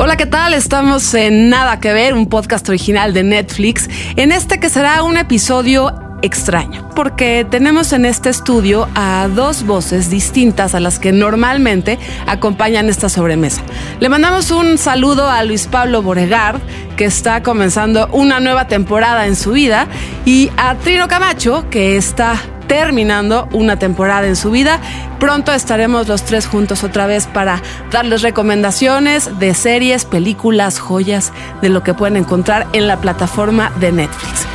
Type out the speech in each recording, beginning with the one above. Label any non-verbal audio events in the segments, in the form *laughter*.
Hola, ¿qué tal? Estamos en Nada que ver, un podcast original de Netflix, en este que será un episodio extraño, porque tenemos en este estudio a dos voces distintas a las que normalmente acompañan esta sobremesa. Le mandamos un saludo a Luis Pablo Boregard, que está comenzando una nueva temporada en su vida, y a Trino Camacho, que está terminando una temporada en su vida. Pronto estaremos los tres juntos otra vez para darles recomendaciones de series, películas, joyas, de lo que pueden encontrar en la plataforma de Netflix.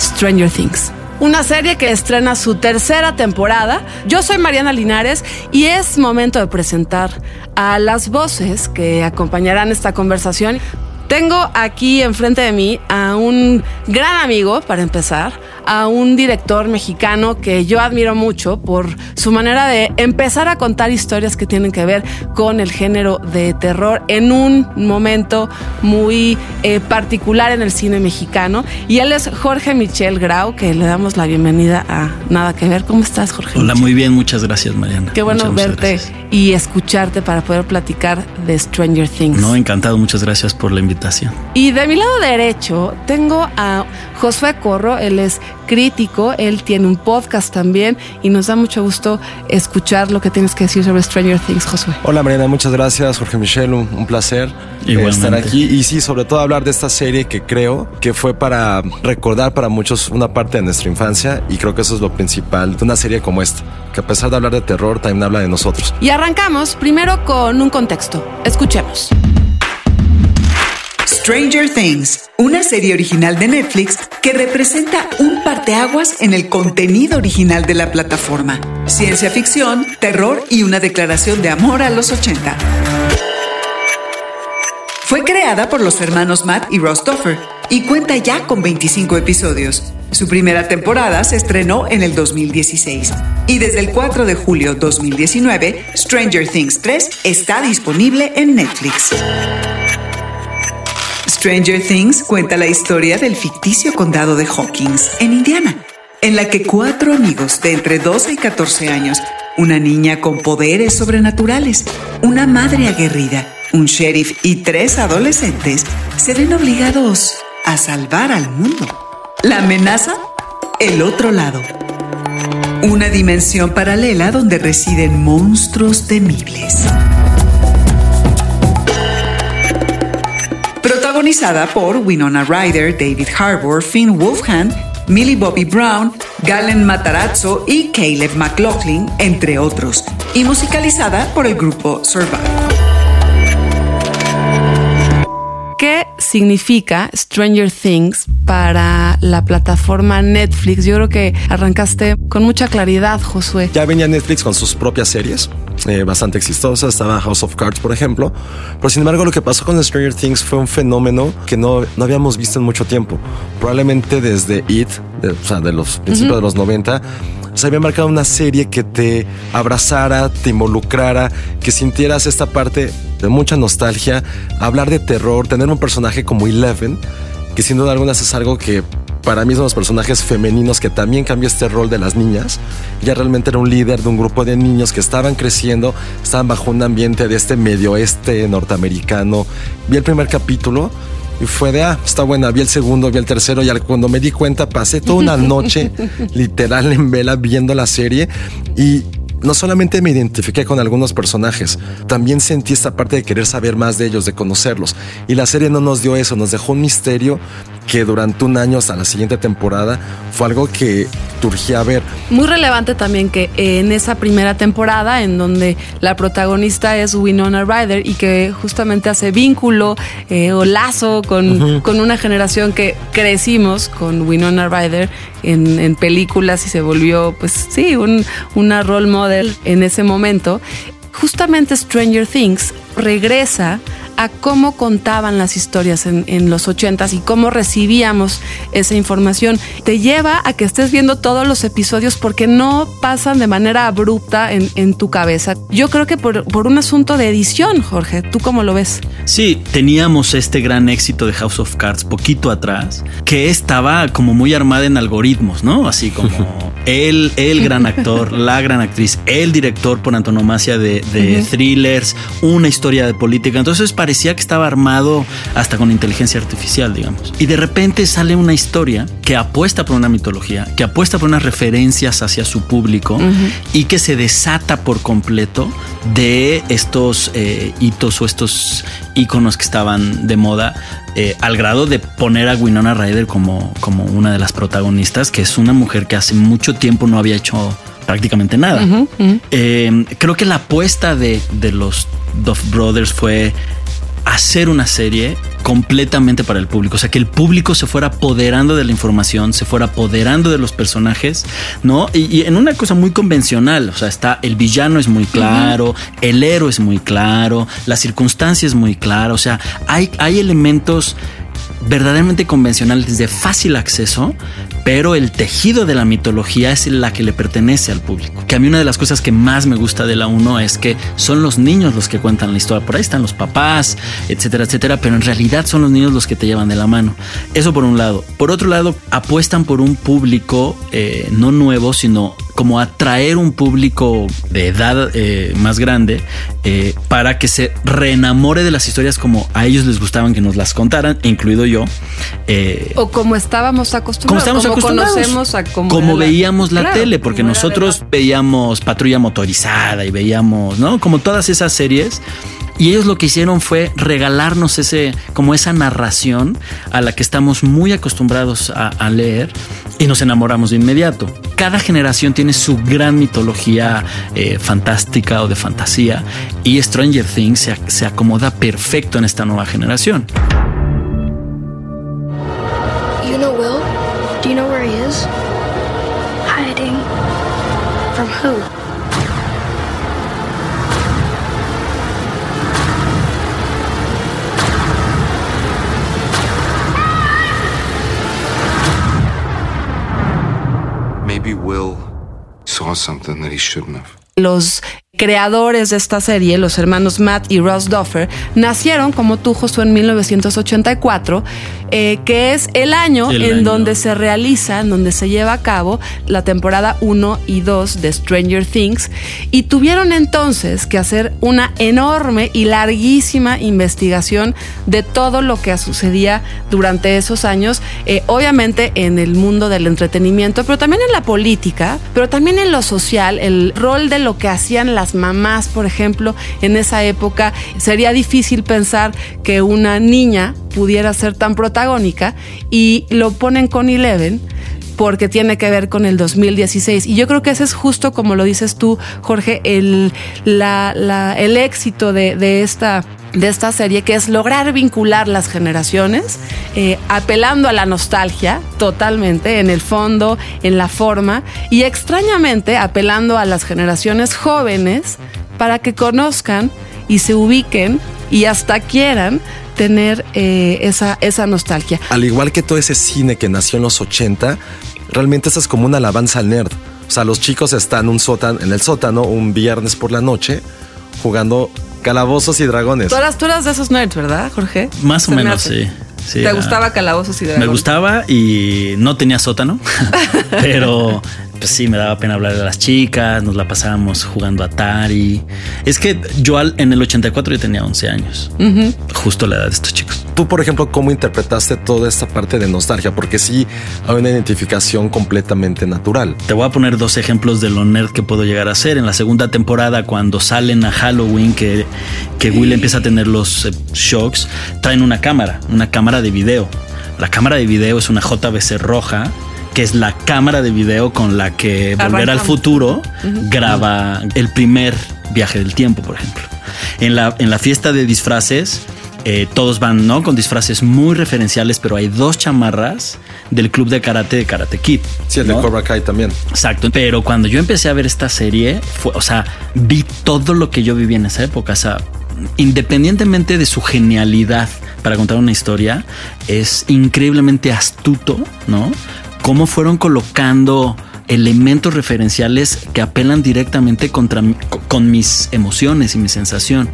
Stranger Things. Una serie que estrena su tercera temporada. Yo soy Mariana Linares y es momento de presentar a las voces que acompañarán esta conversación. Tengo aquí enfrente de mí a un gran amigo, para empezar, a un director mexicano que yo admiro mucho por su manera de empezar a contar historias que tienen que ver con el género de terror en un momento muy eh, particular en el cine mexicano. Y él es Jorge Michel Grau, que le damos la bienvenida a Nada que Ver. ¿Cómo estás, Jorge? Hola, muy bien, muchas gracias, Mariana. Qué bueno Muchas, verte y escucharte para poder platicar de Stranger Things. No, encantado, muchas gracias por la invitación. Y de mi lado derecho tengo a Josué Corro, él es crítico, él tiene un podcast también y nos da mucho gusto escuchar lo que tienes que decir sobre Stranger Things, Josué. Hola Mariana, muchas gracias Jorge Michel, un, un placer eh, Igualmente. estar aquí y sí, sobre todo hablar de esta serie que creo que fue para recordar para muchos una parte de nuestra infancia y creo que eso es lo principal de una serie como esta, que a pesar de hablar de terror también habla de nosotros. Y arrancamos primero con un contexto. Escuchemos. Stranger Things, una serie original de Netflix que representa un parteaguas en el contenido original de la plataforma. Ciencia ficción, terror y una declaración de amor a los 80. Fue creada por los hermanos Matt y Ross Duffer y cuenta ya con 25 episodios. Su primera temporada se estrenó en el 2016 y desde el 4 de julio 2019, Stranger Things 3 está disponible en Netflix. Stranger Things cuenta la historia del ficticio condado de Hawkins, en Indiana, en la que cuatro amigos de entre 12 y 14 años, una niña con poderes sobrenaturales, una madre aguerrida, un sheriff y tres adolescentes se ven obligados a salvar al mundo. La amenaza, el otro lado. Una dimensión paralela donde residen monstruos temibles. Protagonizada por Winona Ryder, David Harbour, Finn Wolfhard, Millie Bobby Brown, Galen Matarazzo y Caleb McLaughlin, entre otros, y musicalizada por el grupo Survive. ¿Qué significa Stranger Things para la plataforma Netflix? Yo creo que arrancaste con mucha claridad, Josué. Ya venía Netflix con sus propias series, eh, bastante exitosas, estaba House of Cards por ejemplo, pero sin embargo lo que pasó con Stranger Things fue un fenómeno que no, no habíamos visto en mucho tiempo, probablemente desde It, de, o sea, de los principios de los 90, se había marcado una serie que te abrazara, te involucrara, que sintieras esta parte de mucha nostalgia, hablar de terror, tener un personaje como Eleven, que sin duda alguna es algo que para mí son los personajes femeninos que también cambió este rol de las niñas. Ya realmente era un líder de un grupo de niños que estaban creciendo, estaban bajo un ambiente de este medio oeste norteamericano. Vi el primer capítulo y fue de, ah, está buena, vi el segundo, vi el tercero y al- cuando me di cuenta pasé toda una *laughs* noche literal en vela viendo la serie y no solamente me identifiqué con algunos personajes, también sentí esta parte de querer saber más de ellos, de conocerlos. Y la serie no nos dio eso, nos dejó un misterio que durante un año hasta la siguiente temporada fue algo que turgía ver. Muy relevante también que en esa primera temporada, en donde la protagonista es Winona Ryder y que justamente hace vínculo eh, o lazo con, con una generación que crecimos con Winona Ryder en, en películas y se volvió, pues sí, un, una role model en ese momento. justamente Stranger Things regresa a cómo contaban las historias en, en los ochentas y cómo recibíamos esa información. Te lleva a que estés viendo todos los episodios porque no pasan de manera abrupta en, en tu cabeza. Yo creo que por, por un asunto de edición, Jorge, ¿tú cómo lo ves? Sí, teníamos este gran éxito de House of Cards poquito atrás, que estaba como muy armada en algoritmos, ¿no? Así como *laughs* el, el gran actor, la gran actriz, el director por antonomasia de, de thrillers, una historia de política. Entonces parecía que estaba armado hasta con inteligencia artificial, digamos. Y de repente sale una historia que apuesta por una mitología, que apuesta por unas referencias hacia su público y que se desata por completo de estos eh, hitos o estos iconos que estaban de moda eh, al grado de poner a Winona Ryder como, como una de las protagonistas, que es una mujer que hace mucho tiempo no había hecho prácticamente nada. Eh, creo que la apuesta de, de los Duff Brothers fue hacer una serie completamente para el público, o sea, que el público se fuera apoderando de la información, se fuera apoderando de los personajes, ¿no? Y, y en una cosa muy convencional, o sea, está el villano es muy claro, el héroe es muy claro, la circunstancia es muy clara, o sea, hay, hay elementos verdaderamente convencionales de fácil acceso, pero el tejido de la mitología es la que le pertenece al público. Que a mí una de las cosas que más me gusta de la 1 es que son los niños los que cuentan la historia. Por ahí están los papás, etcétera, etcétera, pero en realidad son los niños los que te llevan de la mano. Eso por un lado. Por otro lado, apuestan por un público eh, no nuevo, sino como atraer un público de edad eh, más grande eh, para que se reenamore de las historias como a ellos les gustaban que nos las contaran, incluido yo. Eh, O como estábamos como acostumbrados. estamos como acostumbrados. conocemos a como la- veíamos la Claro, tele, porque nosotros veíamos Patrulla Motorizada y veíamos, ¿no? Como todas esas series. Y ellos lo que hicieron fue regalarnos ese, como esa narración a la que estamos muy acostumbrados a, a leer y nos enamoramos de inmediato. Cada generación tiene su gran mitología eh, fantástica o de fantasía y Stranger Things se, se acomoda perfecto en esta nueva generación. Saw something that he shouldn't have. Los creadores de esta serie, los hermanos Matt y Ross Duffer, nacieron como tú, Josué, en 1984, eh, que es el año El en año. donde se realiza, en donde se lleva a cabo la temporada 1 y 2 de Stranger Things. Y tuvieron entonces que hacer una enorme y larguísima investigación de todo lo que sucedía durante esos años, eh, obviamente en el mundo del entretenimiento, pero también en la política, pero también en lo social, el rol de lo que hacían las mamás, por ejemplo, en esa época. Sería difícil pensar que una niña pudiera ser tan protagónica y lo ponen con Eleven porque tiene que ver con el 2016. Y yo creo que ese es justo como lo dices tú, Jorge, el, la- el éxito de, de esta de esta serie, que es lograr vincular las generaciones, eh, apelando a la nostalgia totalmente, en el fondo, en la forma, y extrañamente apelando a las generaciones jóvenes para que conozcan y se ubiquen y hasta quieran tener eh, esa, esa nostalgia. Al igual que todo ese cine que nació en los 80, realmente esa es como una alabanza al nerd. O sea, los chicos están un sótano, en el sótano un viernes por la noche jugando calabozos y dragones. Tú eras, tú eras de esos nerds, ¿verdad, Jorge? Más o me menos, sí. Sí, ¿Te ah, gustaba Calabozos y Dragones? Me gustaba y no tenía sótano, *laughs* pero pues sí, me daba pena hablar de las chicas, nos la pasábamos jugando Atari. Es que yo al- en el 84 yo tenía 11 años, justo la edad de estos chicos. Tú, por ejemplo, ¿cómo interpretaste toda esta parte de nostalgia? Porque sí hay una identificación completamente natural. Te voy a poner dos ejemplos de lo nerd que puedo llegar a ser. En la segunda temporada, cuando salen a Halloween, que, que Will empieza a tener los eh, shocks, traen una cámara, una cámara de video. La cámara de video es una JBC roja, que es la cámara de video con la que Volver al. Futuro graba el primer viaje del tiempo, por ejemplo. En la, en la fiesta de disfraces, eh, todos van, ¿no? Con disfraces muy referenciales, pero hay dos chamarras del club de karate de Karate Kid. Sí, el de. Cobra Kai también. Exacto. Pero cuando yo empecé a ver esta serie, fue, o sea, vi todo lo que yo viví en esa época. O sea, independientemente de su genialidad para contar una historia, es increíblemente astuto, ¿no? Cómo fueron colocando elementos referenciales que apelan directamente contra con mis emociones y mi sensación.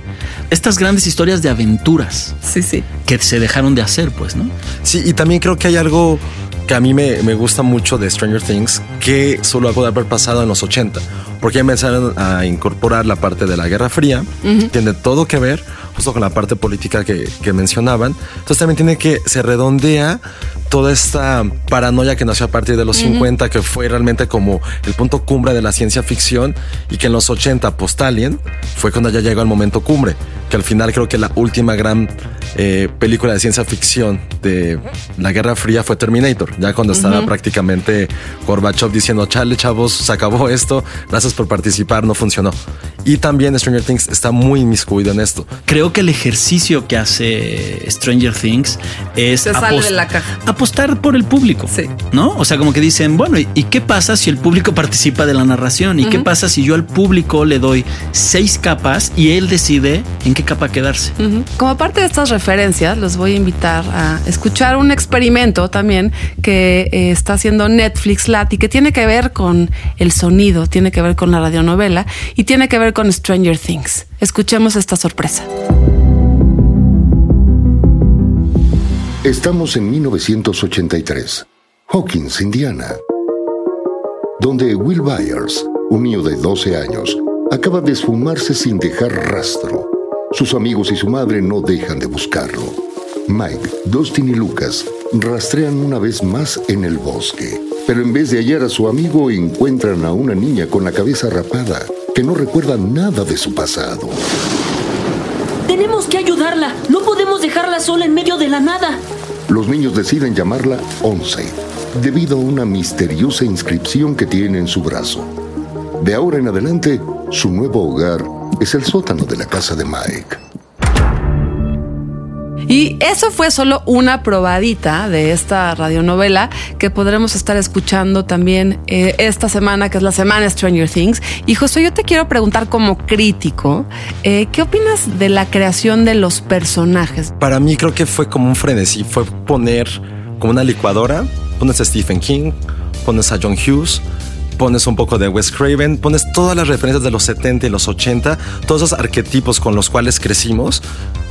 Estas grandes historias de aventuras Sí, sí. que se dejaron de hacer, pues, ¿no? Sí, y también creo que hay algo que a mí me, me gusta mucho de Stranger Things que solo puede haber pasado en los 80, porque ya empezaron a incorporar la parte de la Guerra Fría, tiene todo que ver justo con la parte política que, que mencionaban, entonces también tiene que, se redondea toda esta paranoia que nació a partir de los 50, que fue realmente como el punto cumbre de la ciencia ficción y que en los 80 post-Alien fue cuando ya llegó el momento cumbre, que al final creo que la última gran eh, película de ciencia ficción de la Guerra Fría fue Terminator, ya cuando estaba prácticamente Gorbachev diciendo, chale chavos, se acabó esto, gracias por participar, no funcionó. Y también Stranger Things está muy inmiscuido en esto. Creo que el ejercicio que hace Stranger Things es Se sale de la caja. Apostar por el público, Sí. ¿no? O sea, como que dicen, bueno, ¿y, qué pasa si el público participa de la narración? ¿Y qué pasa si yo al público le doy seis capas y él decide en qué capa quedarse? Como parte de estas referencias, los voy a invitar a escuchar un experimento también que eh, está haciendo Netflix Lat y que tiene que ver con el sonido, tiene que ver con la radionovela y tiene que ver con Stranger Things. Escuchemos esta sorpresa. Estamos en 1983, Hawkins, Indiana, donde Will Byers, un niño de 12 años, acaba de esfumarse sin dejar rastro. Sus amigos y su madre no dejan de buscarlo. Mike, Dustin y Lucas rastrean una vez más en el bosque, pero en vez de hallar a su amigo encuentran a una niña con la cabeza rapada que no recuerda nada de su pasado. Tenemos que ayudarla. No podemos dejarla sola en medio de la nada. Los niños deciden llamarla Once, debido a una misteriosa inscripción que tiene en su brazo. De ahora en adelante, su nuevo hogar es el sótano de la casa de Mike. Y eso fue solo una probadita de esta radionovela que podremos estar escuchando también eh, esta semana, que es la semana Stranger Things. Y José, yo te quiero preguntar como crítico, eh, ¿qué opinas de la creación de los personajes? Para mí creo que fue como un frenesí, fue poner como una licuadora, pones a Stephen King, pones a John Hughes, pones un poco de Wes Craven, pones todas las referencias de los 70 y los 80, todos esos arquetipos con los cuales crecimos,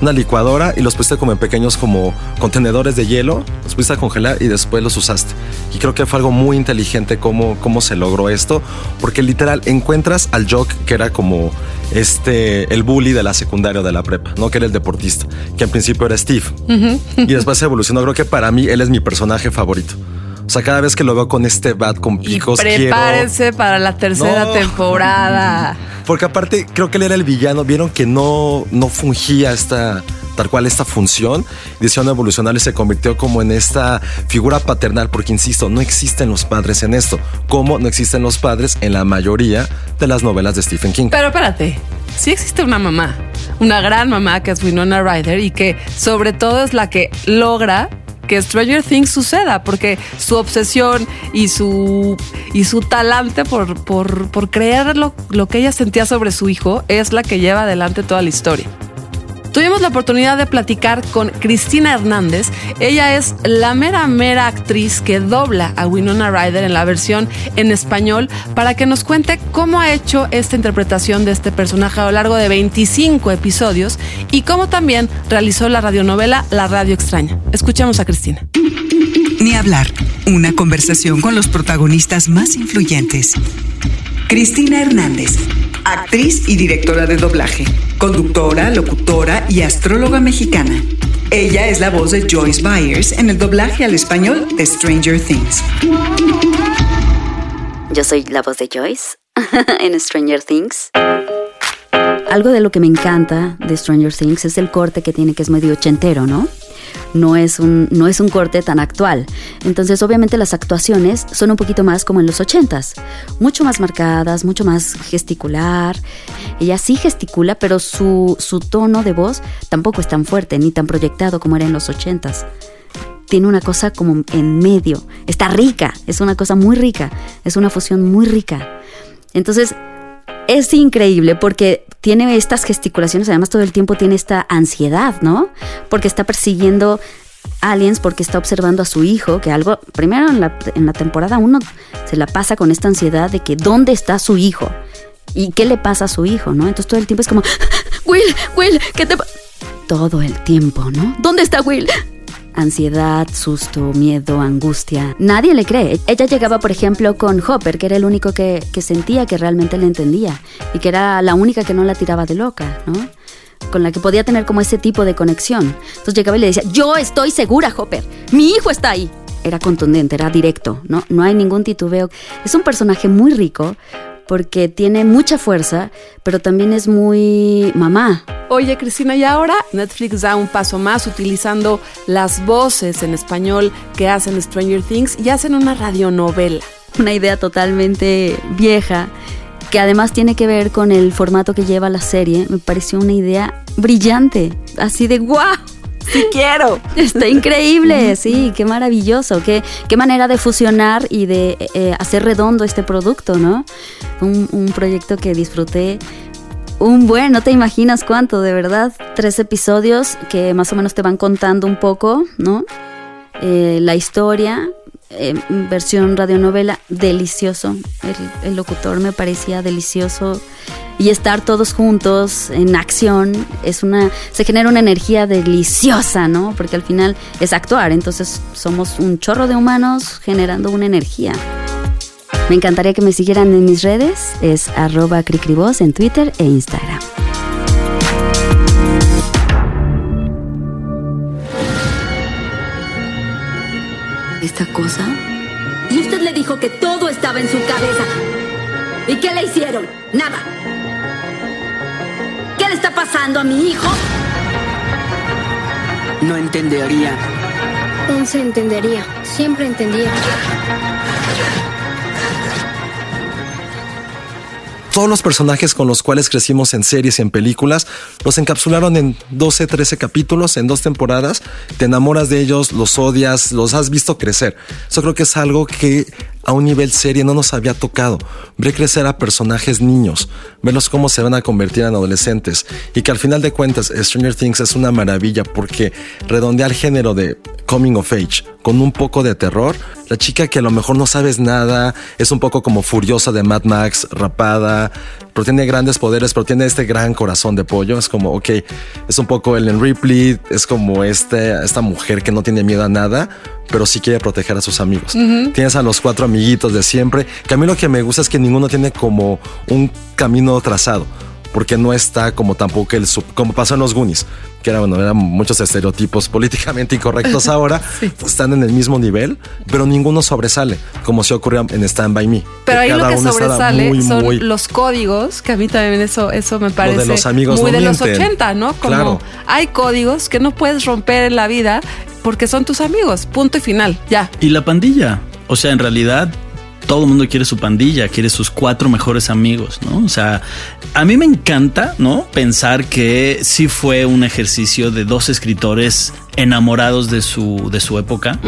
una licuadora y los pusiste como en pequeños como contenedores de hielo, los pusiste a congelar y después los usaste. Y creo que fue algo muy inteligente cómo, cómo se logró esto, porque literal encuentras al Jock que era como este, el bully de la secundaria o de la prepa, ¿no? Que era el deportista, que en principio era Steve. Y después se evolucionó. Creo que para mí él es mi personaje favorito. O sea, cada vez que lo veo con este bat con Y picos, quiero... prepárense para la tercera No. temporada. *laughs* Porque aparte creo que él era el villano. Vieron que no, no fungía esta tal cual esta función. Decidieron evolucionar y se convirtió como en esta figura paternal. Porque insisto, no existen los padres en esto. Como no existen los padres en la mayoría de las novelas de Stephen King. Pero espérate, sí existe una mamá, una gran mamá que es Winona Ryder y que sobre todo es la que logra que Stranger Things suceda, porque su obsesión y su, y su talante por, por, por creer lo, lo que ella sentía sobre su hijo es la que lleva adelante toda la historia. Tuvimos la oportunidad de platicar con Cristina Hernández. Ella es la mera, mera actriz que dobla a Winona Ryder en la versión en español para que nos cuente cómo ha hecho esta interpretación de este personaje a lo largo de 25 episodios y cómo también realizó la radionovela La Radio Extraña. Escuchemos a Cristina. Ni hablar. Una conversación con los protagonistas más influyentes. Cristina Hernández, actriz y directora de doblaje, conductora, locutora y astróloga mexicana. Ella es la voz de Joyce Byers en el doblaje al español de Stranger Things. Yo soy la voz de Joyce *laughs* en Stranger Things. Algo de lo que me encanta de Stranger Things es el corte que tiene, que es medio ochentero, ¿no? No es un, no es un corte tan actual. Entonces, obviamente las actuaciones son un poquito más como en los ochentas, mucho más marcadas, mucho más gesticular. Ella sí gesticula, pero su, su tono de voz tampoco es tan fuerte ni tan proyectado como era en los ochentas tiene una cosa como en medio. Está rica, es una cosa muy rica, es una fusión muy rica. Entonces, es increíble porque tiene estas gesticulaciones, además todo el tiempo tiene esta ansiedad, ¿no? Porque está persiguiendo aliens, porque está observando a su hijo, que algo, primero en la, en la temporada uno se la pasa con esta ansiedad de que dónde está su hijo y qué le pasa a su hijo, ¿no? Entonces todo el tiempo es como, *laughs* Will, Will, ¿qué te pasa? Todo el tiempo, ¿no? ¿Dónde está Will? Ansiedad, susto, miedo, angustia. Nadie le cree. Ella llegaba, por ejemplo, con Hopper, que era el único que, que sentía que realmente le entendía y que era la única que no la tiraba de loca, ¿no? con la que podía tener como ese tipo de conexión. Entonces llegaba y le decía, yo estoy segura, Hopper, mi hijo está ahí. Era contundente, era directo, ¿no? No hay ningún titubeo. Es un personaje muy rico porque tiene mucha fuerza, pero también es muy mamá. Oye, Cristina, y ahora Netflix da un paso más utilizando las voces en español que hacen Stranger Things y hacen una radionovela. Una idea totalmente vieja que además tiene que ver con el formato que lleva la serie. Me pareció una idea brillante, así de guau. Sí quiero. Está increíble, sí, qué maravilloso, qué, qué manera de fusionar y de eh, hacer redondo este producto, ¿no? Un, un proyecto que disfruté un buen, no te imaginas cuánto, de verdad. Tres episodios que más o menos te van contando un poco, ¿no? Eh, la historia, eh, versión radionovela, delicioso. El, locutor me parecía delicioso. Y estar todos juntos en acción es una. se genera una energía deliciosa, ¿no? Porque al final es actuar. Entonces somos un chorro de humanos generando una energía. Me encantaría que me siguieran en mis redes. Es arroba cricrivoz en Twitter e Instagram. ¿Esta cosa? Y usted le dijo que todo estaba en su cabeza. ¿Y qué le hicieron? Nada. ¿Qué le está pasando a mi hijo? No entendería. Él se entendería. Siempre entendía. Todos los personajes con los cuales crecimos en series y en películas los encapsularon en 12, 13 capítulos, en dos temporadas. Te enamoras de ellos, los odias, los has visto crecer. Eso creo que es algo que a un nivel serie no nos había tocado. Ver crecer a personajes niños, verlos cómo se van a convertir en adolescentes y que al final de cuentas Stranger Things es una maravilla porque redondea el género de coming of age con un poco de terror. La chica que a lo mejor no sabes nada, es un poco como furiosa de Mad Max, rapada, pero tiene grandes poderes, pero tiene este gran corazón de pollo. Es como, ok, es un poco Ellen Ripley, es como este, esta mujer que no tiene miedo a nada, pero sí quiere proteger a sus amigos. Tienes a los cuatro amiguitos de siempre, que a mí lo que me gusta es que ninguno tiene como un camino trazado porque no está como tampoco el sub, como pasó en los Goonies, que era bueno, eran muchos estereotipos políticamente incorrectos ahora, *laughs* sí. están en el mismo nivel, pero ninguno sobresale, como se ocurrió en Stand By Me. Pero ahí lo que sobresale muy, son muy... los códigos, que a mí también eso, eso me parece de los amigos muy no de mienten. los 80, ¿no? Como Claro. hay códigos que no puedes romper en la vida porque son tus amigos, punto y final, ya. Y la pandilla. O sea, en realidad todo el mundo quiere su pandilla, quiere sus cuatro mejores amigos, ¿no? O sea, a mí me encanta, ¿no? Pensar que sí fue un ejercicio de dos escritores enamorados de su, de su época,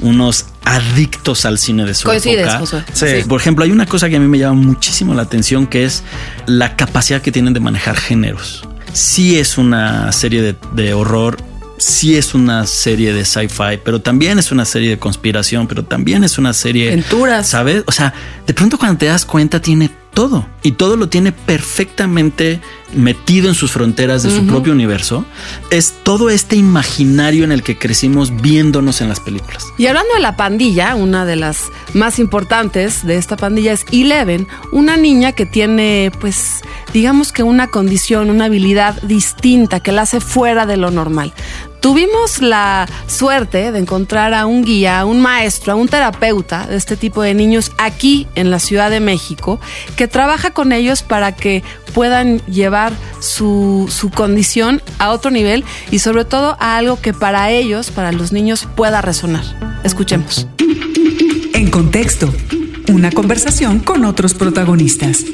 unos adictos al cine de su Coincides, época. Josué. Sí. Sí. Por ejemplo, hay una cosa que a mí me llama muchísimo la atención que es la capacidad que tienen de manejar géneros. Sí es una serie de, de horror, sí es una serie de sci-fi, pero también es una serie de conspiración, pero también es una serie... Aventuras. ¿Sabes? O sea, de pronto cuando te das cuenta tiene todo y todo lo tiene perfectamente metido en sus fronteras de su propio universo. Es todo este imaginario en el que crecimos viéndonos en las películas. Y hablando de la pandilla, una de las más importantes de esta pandilla es Eleven, una niña que tiene, pues, digamos que una condición, una habilidad distinta que la hace fuera de lo normal. Tuvimos la suerte de encontrar a un guía, a un maestro, a un terapeuta de este tipo de niños aquí en la Ciudad de México, que trabaja con ellos para que puedan llevar su, su condición a otro nivel y sobre todo a algo que para ellos, para los niños, pueda resonar. Escuchemos. En contexto, una conversación con otros protagonistas.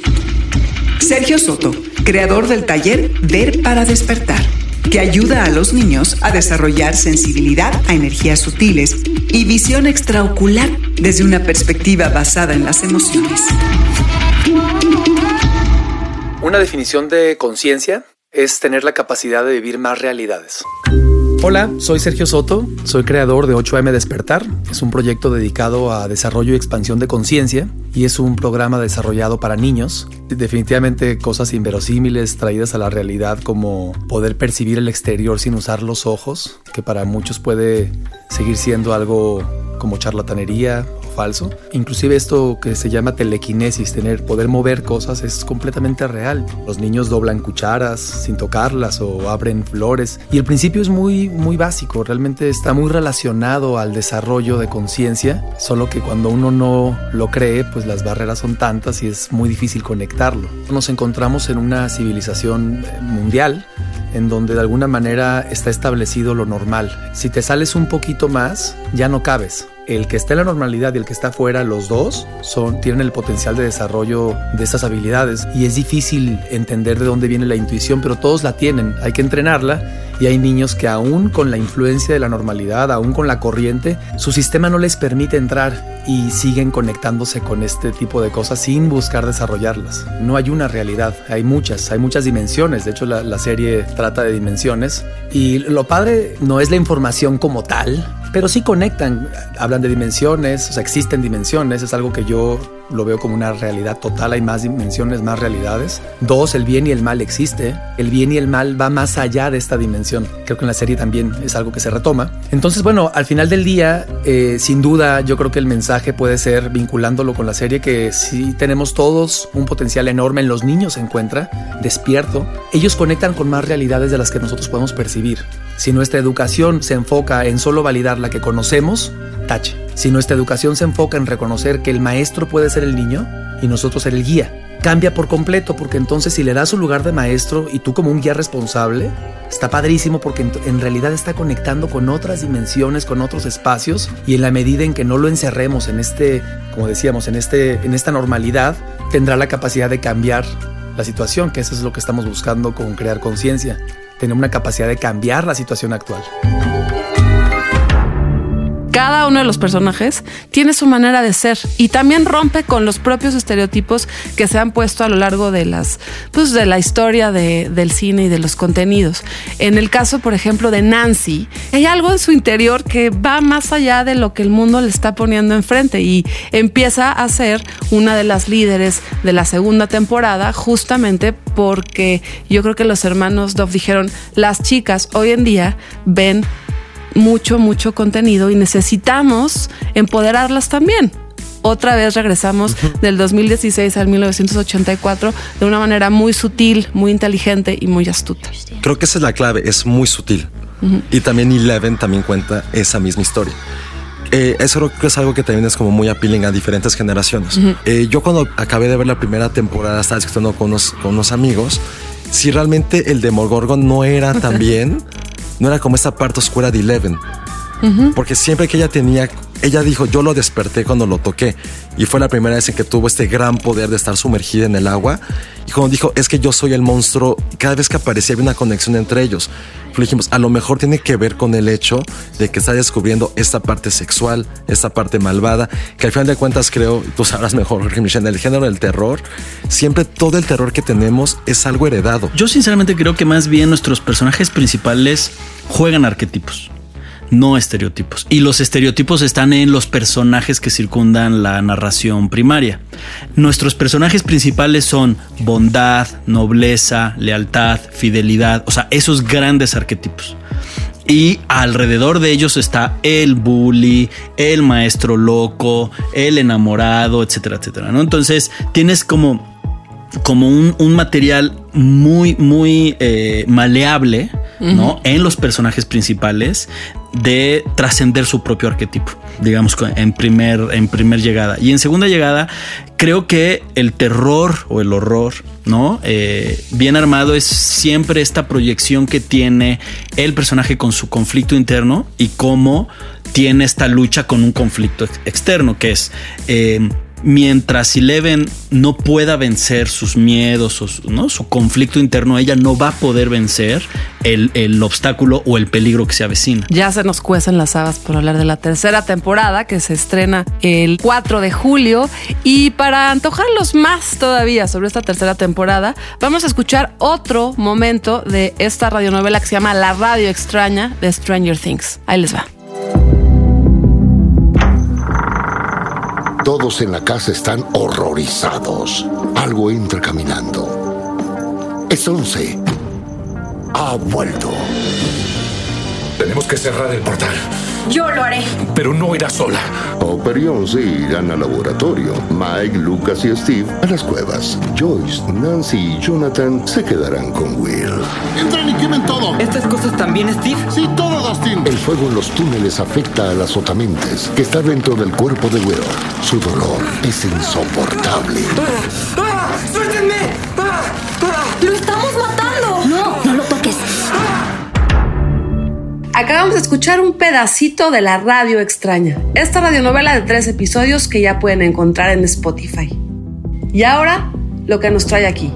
Sergio Soto, creador del taller Ver para despertar, que ayuda a los niños a desarrollar sensibilidad a energías sutiles y visión extraocular desde una perspectiva basada en las emociones. Una definición de conciencia es tener la capacidad de vivir más realidades. Hola, soy Sergio Soto, soy creador de 8am Despertar. Es un proyecto dedicado a desarrollo y expansión de conciencia y es un programa desarrollado para niños. Definitivamente cosas inverosímiles traídas a la realidad como poder percibir el exterior sin usar los ojos, que para muchos puede seguir siendo algo como charlatanería falso. Inclusive esto que se llama telequinesis, tener poder mover cosas es completamente real. Los niños doblan cucharas sin tocarlas o abren flores y el principio es muy muy básico, realmente está muy relacionado al desarrollo de conciencia, solo que cuando uno no lo cree, pues las barreras son tantas y es muy difícil conectarlo. Nos encontramos en una civilización mundial en donde de alguna manera está establecido lo normal. Si te sales un poquito más, ya no cabes el que está en la normalidad y el que está fuera, los dos tienen el potencial de desarrollo de estas habilidades. Y es difícil entender de dónde viene la intuición, pero todos la tienen, hay que entrenarla y hay niños que aún con la influencia de la normalidad, aún con la corriente, su sistema no les permite entrar y siguen conectándose con este tipo de cosas sin buscar desarrollarlas. No hay una realidad, hay muchas, hay muchas dimensiones, de hecho la serie trata de dimensiones. Y lo padre no es la información como tal, pero sí conectan, hablan de dimensiones, o sea, existen dimensiones, es algo que yo lo veo como una realidad total, hay más dimensiones, más realidades. Dos, el bien y el mal existe, el bien y el mal va más allá de esta dimensión. Creo que en la serie también es algo que se retoma. Entonces, bueno, al final del día, eh, sin duda, yo creo que el mensaje puede ser, vinculándolo con la serie, que si tenemos todos un potencial enorme, en los niños se encuentra, despierto, ellos conectan con más realidades de las que nosotros podemos percibir. Si nuestra educación se enfoca en solo validar la que conocemos, tache. Si nuestra educación se enfoca en reconocer que el maestro puede ser el niño y nosotros ser el guía, cambia por completo porque entonces si le das su lugar de maestro y tú como un guía responsable, está padrísimo porque en, realidad está conectando con otras dimensiones, con otros espacios y en la medida en que no lo encerremos en este, como decíamos, en, este, en esta normalidad, tendrá la capacidad de cambiar la situación, que eso es lo que estamos buscando con crear conciencia, tener una capacidad de cambiar la situación actual cada uno de los personajes tiene su manera de ser y también rompe con los propios estereotipos que se han puesto a lo largo de las pues de la historia del cine y de los contenidos. En el caso, por ejemplo, de Nancy, hay algo en su interior que va más allá de lo que el mundo le está poniendo enfrente y empieza a ser una de las líderes de la segunda temporada justamente porque yo creo que los hermanos Dove dijeron, las chicas hoy en día ven mucho, mucho contenido y necesitamos empoderarlas también. Otra vez regresamos del 2016 al 1984 de una manera muy sutil, muy inteligente y muy astuta. Creo que esa es la clave, es muy sutil. Y también Eleven también cuenta esa misma historia. Eh, eso creo que es algo que también es como muy appealing a diferentes generaciones. Eh, yo cuando acabé de ver la primera temporada estaba discutiendo con unos, con unos amigos si realmente el Demogorgon no era también *laughs* no era como esa parte oscura de Eleven. Porque siempre que ella tenía, ella dijo, yo lo desperté cuando lo toqué. Y fue la primera vez en que tuvo este gran poder de estar sumergida en el agua. Y cuando dijo, es que yo soy el monstruo, cada vez que aparecía había una conexión entre ellos. Dijimos, a lo mejor tiene que ver con el hecho de que está descubriendo esta parte sexual, esta parte malvada, que al final de cuentas creo, tú sabrás mejor, Jorge en el género del terror, siempre todo el terror que tenemos es algo heredado. Yo sinceramente creo que más bien nuestros personajes principales juegan arquetipos no estereotipos. Y los estereotipos están en los personajes que circundan la narración primaria. Nuestros personajes principales son bondad, nobleza, lealtad, fidelidad, o sea, esos grandes arquetipos. Y alrededor de ellos está el bully, el maestro loco, el enamorado, etcétera, etcétera. ¿no? Entonces tienes como, como un, material muy, muy eh, maleable ¿no? En los personajes principales de trascender su propio arquetipo, digamos, en primer, en primer llegada. Y en segunda llegada, creo que el terror o el horror, ¿no? Eh, bien armado es siempre esta proyección que tiene el personaje con su conflicto interno y cómo tiene esta lucha con un conflicto externo, que es... Eh, mientras Eleven no pueda vencer sus miedos o su, ¿no? su conflicto interno, ella no va a poder vencer el, el, obstáculo o el peligro que se avecina. Ya se nos cuecen las habas por hablar de la tercera temporada que se estrena el 4 de julio. Y para antojarlos más todavía sobre esta tercera temporada, vamos a escuchar otro momento de esta radionovela que se llama La Radio Extraña de Stranger Things. Ahí les va. Todos en la casa están horrorizados. Algo entra caminando. Es once. Ha vuelto. Tenemos que cerrar el portal. Yo lo haré. Pero no irá sola. Hopper y Once irán al laboratorio. Mike, Lucas y Steve a las cuevas. Joyce, Nancy y Jonathan se quedarán con Will. ¡Entren y quemen todo! ¿Estas cosas también, Steve? Sí, todo, Dustin. El fuego en los túneles afecta a las otamentes que está dentro del cuerpo de Will. Su dolor es insoportable. Acabamos de escuchar un pedacito de la radio extraña, esta radionovela de tres episodios que ya pueden encontrar en Spotify. Y ahora, lo que nos trae aquí,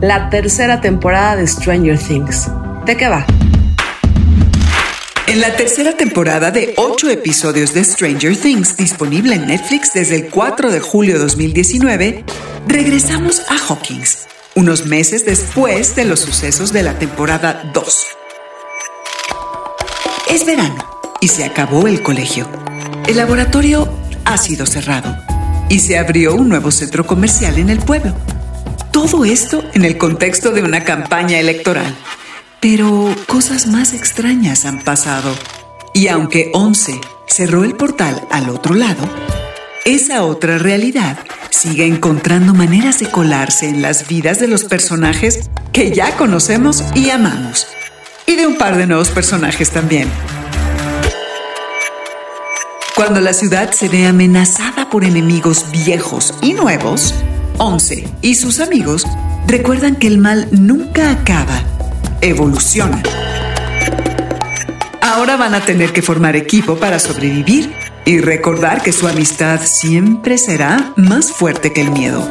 la tercera temporada de Stranger Things. ¿De qué va? En la tercera temporada de ocho episodios de Stranger Things, disponible en Netflix desde el 4 de julio de 2019, regresamos a Hawkins, unos meses después de los sucesos de la temporada 2. Es verano y se acabó el colegio. El laboratorio ha sido cerrado y se abrió un nuevo centro comercial en el pueblo. Todo esto en el contexto de una campaña electoral. Pero cosas más extrañas han pasado. Y aunque Once cerró el portal al otro lado, esa otra realidad sigue encontrando maneras de colarse en las vidas de los personajes que ya conocemos y amamos y de un par de nuevos personajes también. Cuando la ciudad se ve amenazada por enemigos viejos y nuevos, Once y sus amigos recuerdan que el mal nunca acaba, evoluciona. Ahora van a tener que formar equipo para sobrevivir y recordar que su amistad siempre será más fuerte que el miedo.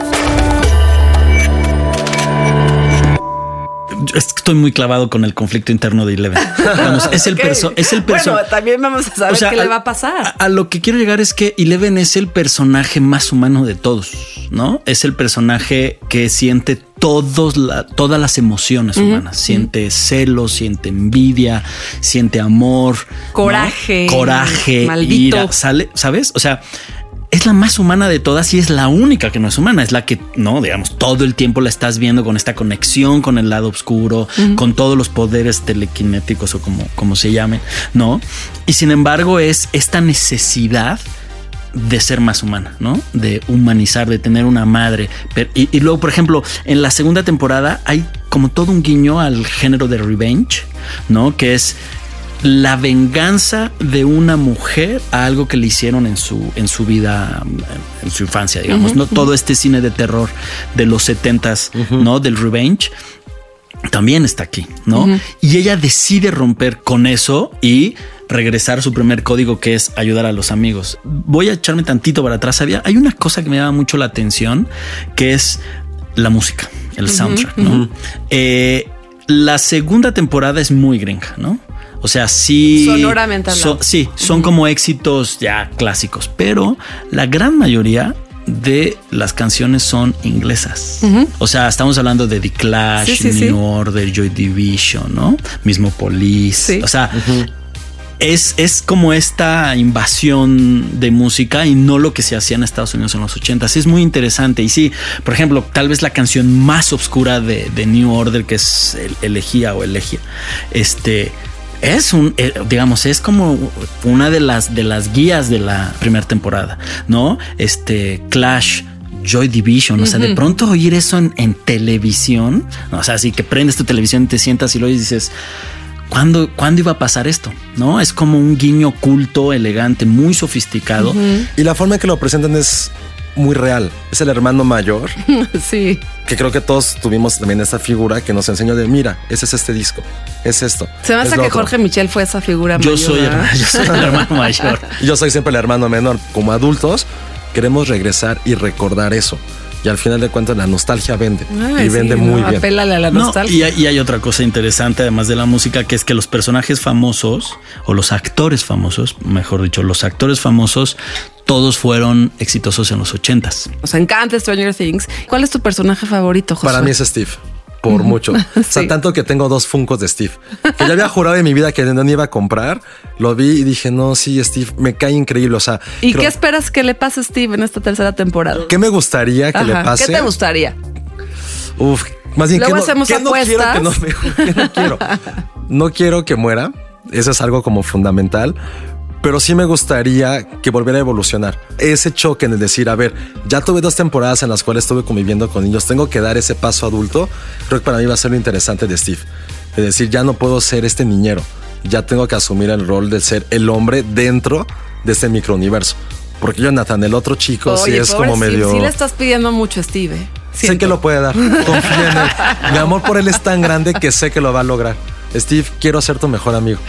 Estoy muy clavado con el conflicto interno de Eleven. Vamos, es el *laughs* Ok. perso es el perso Bueno, también vamos a saber qué le va a pasar. A, a lo que quiero llegar es que Eleven es el personaje más humano de todos, ¿no? Es el personaje que siente todos la- todas las emociones humanas. Siente celos, siente envidia, siente amor, ¿no? Coraje, coraje, maldito. ira, sale, ¿sabes? O sea, es la más humana de todas y es la única que no es humana. Es la que, no, digamos, todo el tiempo la estás viendo con esta conexión con el lado oscuro, con todos los poderes telequinéticos o como, como se llame, ¿no? Y sin embargo es esta necesidad de ser más humana, ¿no? De humanizar, de tener una madre. Y, y luego, por ejemplo, en la segunda temporada hay como todo un guiño al género de revenge, ¿no? Que es la venganza de una mujer a algo que le hicieron en su, en su vida, en su infancia, digamos, ¿no? Todo este cine de terror de los setentas, ¿no? Del revenge también está aquí, ¿no? Y ella decide romper con eso y regresar a su primer código que es ayudar a los amigos. Voy a echarme tantito para atrás. Había, hay una cosa que me llama mucho la atención que es la música, el soundtrack, ¿no? Eh, la segunda temporada es muy gringa, ¿no? O sea, sí. Sonoramente hablando. sí, son como éxitos ya clásicos, pero la gran mayoría de las canciones son inglesas. O sea, estamos hablando de The Clash, Sí, sí, New sí. Order, Joy Division, ¿no? Mismo Police. O sea, es, es como esta invasión de música y no lo que se hacía en Estados Unidos en los 80 Es muy interesante. Y sí, por ejemplo, tal vez la canción más oscura de, de New Order, que es el, Elegía o Elegia, este. Es un, eh, digamos, es como una de las, de las guías de la primera temporada, ¿no? Este Clash, Joy Division, o sea, de pronto oír eso en, en televisión, o sea, así que prendes tu televisión y te sientas y lo oyes y dices, ¿cuándo, ¿cuándo iba a pasar esto? ¿No? Es como un guiño oculto, elegante, muy sofisticado. Y la forma en que lo presentan es muy real. Es el hermano mayor. *laughs* sí. Que creo que todos tuvimos también esta figura que nos enseñó de, mira, ese es este disco, es esto. Se me hace que otro". Jorge Michel fue esa figura Yo mayor, soy, *laughs* yo soy el hermano mayor. *laughs* Yo soy siempre el hermano menor. Como adultos, queremos regresar y recordar eso. Y al final de cuentas, la nostalgia vende. Ay, y vende sí, muy no, bien. Apélale a la No, nostalgia. y, hay, y hay otra cosa interesante, además de la música, que es que los personajes famosos, o los actores famosos, mejor dicho, los actores famosos, todos fueron exitosos en los ochentas. Nos encanta Stranger Things. ¿Cuál es tu personaje favorito, José? Para mí es Steve. Por mucho. *laughs* O sea, Sí. tanto que tengo dos Funcos de Steve. Que ya había jurado en mi vida que no iba a comprar. Lo vi y dije, no, sí, Steve, me cae increíble. O sea, ¿Y creo- qué esperas que le pase a Steve en esta tercera temporada? ¿qué me gustaría que le pase? ¿Qué te gustaría? Uf, más bien, Luego ¿qué no, hacemos no quiero apuestas. que no, me- *laughs* qué no quiero? No quiero que muera. Eso es algo como fundamental. Pero sí me gustaría que volviera a evolucionar. Ese choque en el decir, a ver, ya tuve dos temporadas en las cuales estuve conviviendo con niños, tengo que dar ese paso adulto. Creo que para mí va a ser lo interesante de Steve. Es decir, ya no puedo ser este niñero. Ya tengo que asumir el rol de ser el hombre dentro de este microuniverso. Porque Jonathan, el otro chico, sí Oye, es pobre como medio... Sí le estás pidiendo mucho a Steve. ¿eh? Sé que lo puede dar. Confía en él. Mi amor por él es tan grande que sé que lo va a lograr. Steve, quiero ser tu mejor amigo.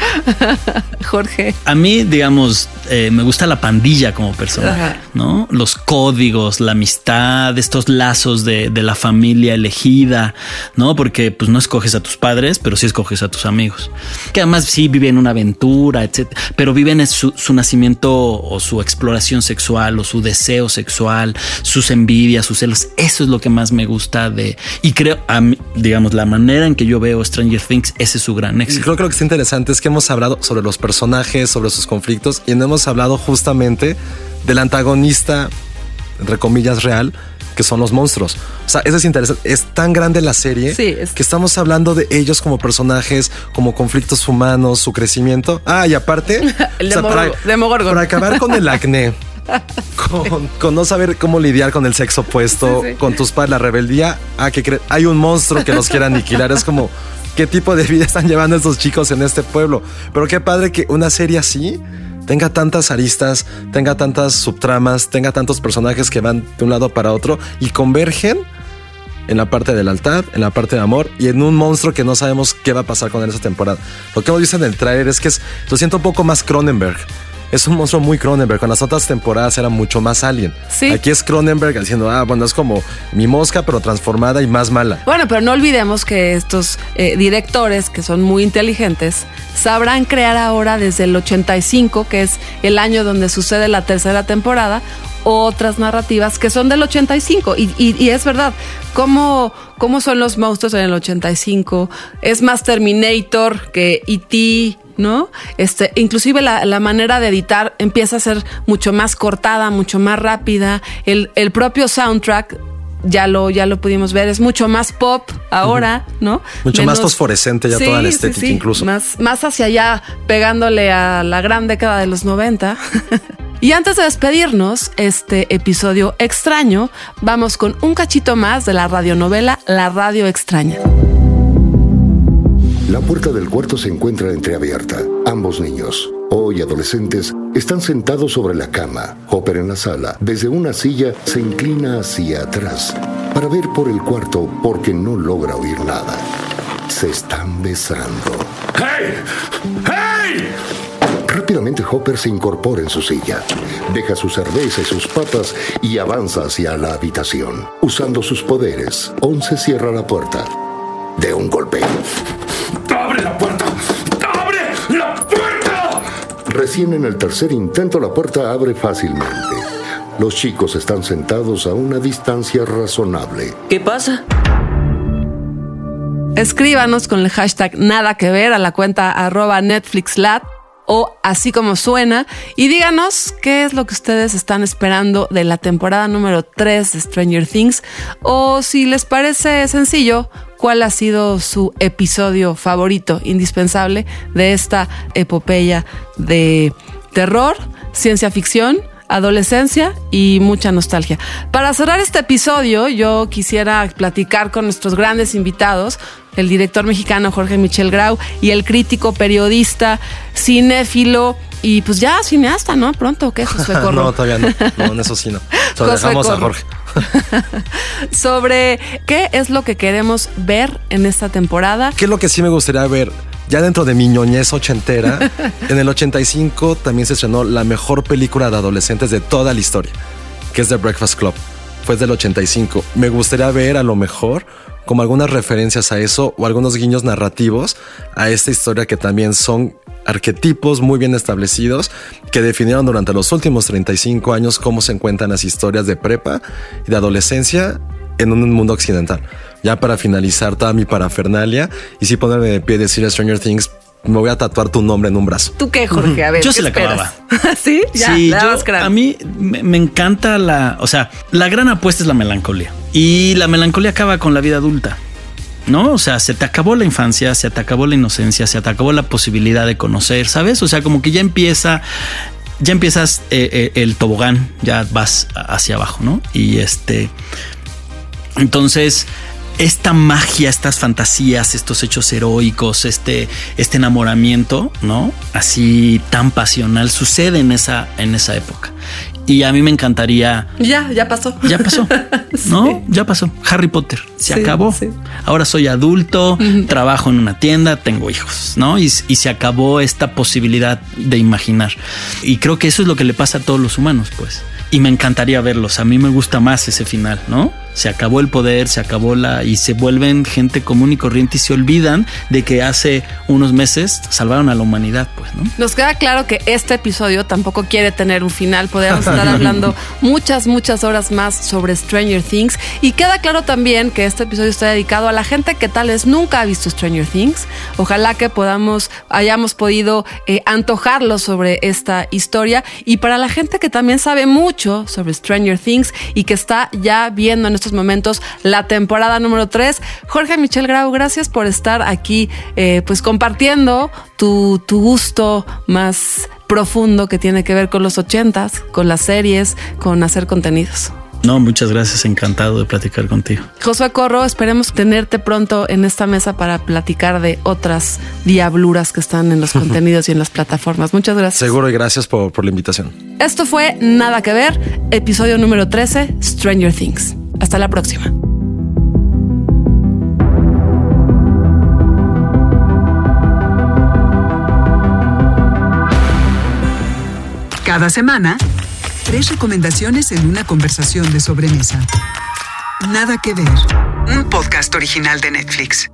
*laughs* Jorge. A mí, digamos, eh, me gusta la pandilla como personaje, Ajá. ¿no? Los códigos, la amistad, estos lazos de, de la familia elegida, ¿no? Porque pues no escoges a tus padres, pero sí escoges a tus amigos. Que además sí viven una aventura, etcétera, pero viven su, su nacimiento o su exploración sexual o su deseo sexual, sus envidias, sus celos. Eso es lo que más me gusta de. Y creo, a mí, digamos, la manera en que yo veo Stranger Things, ese es su gran Y éxito. creo que lo que está interesante es que hemos hablado sobre los personajes, sobre sus conflictos y no hemos hablado justamente del antagonista, entre comillas, real, que son los monstruos. O sea, eso es interesante. Es tan grande la serie Sí, es- que estamos hablando de ellos como personajes, como conflictos humanos, su crecimiento. Ah, y aparte, *laughs* El o sea, para, acabar con el acné. *laughs* Con, con no saber cómo lidiar con el sexo opuesto, Sí, sí. con tus padres, la rebeldía. Ah, que hay un monstruo que los quiere aniquilar. Es como, ¿qué tipo de vida están llevando estos chicos en este pueblo? Pero qué padre que una serie así tenga tantas aristas, tenga tantas subtramas, tenga tantos personajes que van de un lado para otro y convergen en la parte del altar, en la parte de amor y en un monstruo que no sabemos qué va a pasar con él esta temporada. Lo que hemos visto en el trailer es que es, lo siento un poco más Cronenberg. Es un monstruo muy Cronenberg. Con las otras temporadas era mucho más alien. Sí. Aquí es Cronenberg diciendo, ah, bueno, es como mi mosca, pero transformada y más mala. Bueno, pero no olvidemos que estos eh, directores, que son muy inteligentes, sabrán crear ahora desde el 85, que es el año donde sucede la tercera temporada, otras narrativas que son del 85. Y, y- y es verdad, ¿cómo, ¿cómo son los monstruos en el 85? Es más Terminator que E.T., ¿no? Este, inclusive la, la manera de editar empieza a ser mucho más cortada, mucho más rápida. El, el propio soundtrack ya lo, ya lo pudimos ver, es mucho más pop ahora, ¿no? Mucho más fosforescente ya toda la estética incluso. Más, más hacia allá, pegándole a la gran década de los 90. *laughs* y antes de despedirnos, este episodio extraño, vamos con un cachito más de la radionovela La Radio Extraña. La puerta del cuarto se encuentra entreabierta. Ambos niños, hoy adolescentes, están sentados sobre la cama. Hopper en la sala, desde una silla, se inclina hacia atrás para ver por el cuarto porque no logra oír nada. Se están besando. ¡Hey! ¡Hey! Rápidamente Hopper se incorpora en su silla, deja su cerveza y sus papas y avanza hacia la habitación. Usando sus poderes, Once cierra la puerta. De un golpe. ¡Abre la puerta! ¡Abre la puerta! Recién en el tercer intento la puerta abre fácilmente. Los chicos están sentados a una distancia razonable. ¿Qué pasa? Escríbanos con el hashtag nada que ver a la cuenta arroba NetflixLat o así como suena y díganos qué es lo que ustedes están esperando de la temporada número 3 de Stranger Things o si les parece sencillo, cuál ha sido su episodio favorito, indispensable de esta epopeya de terror, ciencia ficción, adolescencia y mucha nostalgia. Para cerrar este episodio, yo quisiera platicar con nuestros grandes invitados, el director mexicano Jorge Michel Grau y el crítico periodista, cinéfilo y pues ya cineasta, ¿no? Pronto, ¿qué, Josué *laughs* Corro? no, todavía no. No, en eso sí no. Se *laughs* lo dejamos a. Jorge. *laughs* Sobre qué es lo que queremos ver en esta temporada. ¿Qué es lo que sí me gustaría ver? Ya dentro de mi ñoñez ochentera, en el 85 también se estrenó la mejor película de adolescentes de toda la historia, que es The Breakfast Club. Fue del 85. Me gustaría ver a lo mejor como algunas referencias a eso o algunos guiños narrativos a esta historia que también son arquetipos muy bien establecidos que definieron durante los últimos 35 años cómo se encuentran las historias de prepa y de adolescencia en un mundo occidental. Ya para finalizar toda mi parafernalia y si ponerme de pie decir Stranger Things, me voy a tatuar tu nombre en un brazo. ¿Tú qué, Jorge? A ver, Yo ¿qué se la esperas? *laughs* ¿Sí? Ya, sí, yo- cráneo. a mí me, me encanta la, o sea, la gran apuesta es la melancolía y la melancolía acaba con la vida adulta. ¿No? O sea, se te acabó la infancia, se te acabó la inocencia, se te acabó la posibilidad de conocer, ¿sabes? O sea, como que ya empieza, ya empiezas eh, eh, el tobogán, ya vas hacia abajo, ¿no? Y este, entonces, esta magia, estas fantasías, estos hechos heroicos, este, este enamoramiento, ¿no? Así tan pasional, sucede en esa, en esa época. Y a mí me encantaría. Ya, ya pasó. Ya pasó. *laughs* ¿No? Ya pasó. Harry Potter. Se Sí, acabó. sí. Ahora soy adulto, trabajo en una tienda, tengo hijos, ¿no? Y, y se acabó esta posibilidad de imaginar. Y creo que eso es lo que le pasa a todos los humanos, pues. Y me encantaría verlos. A mí me gusta más ese final, ¿no? Se acabó el poder, se acabó la. y se vuelven gente común y corriente y se olvidan de que hace unos meses salvaron a la humanidad, pues, ¿no? Nos queda claro que este episodio tampoco quiere tener un final. Podríamos estar hablando muchas, muchas horas más sobre Stranger Things. Y queda claro también que este episodio está dedicado a la gente que tal vez nunca ha visto Stranger Things. Ojalá que podamos, hayamos podido eh, antojarlo sobre esta historia. Y para la gente que también sabe mucho sobre Stranger Things y que está ya viendo en estos momentos la temporada número 3, Jorge Michel Grau, gracias por estar aquí, eh, pues compartiendo tu, tu gusto más profundo que tiene que ver con los ochentas, con las series, con hacer contenidos. No, muchas gracias, encantado de platicar contigo. Josué Corro, esperemos tenerte pronto en esta mesa para platicar de otras diabluras que están en los *laughs* contenidos y en las plataformas. Muchas gracias. Seguro y gracias por, por la invitación. Esto fue Nada que ver, episodio número 13, Stranger Things. Hasta la próxima. Cada semana, tres recomendaciones en una conversación de sobremesa. Nada que ver. Un podcast original de Netflix.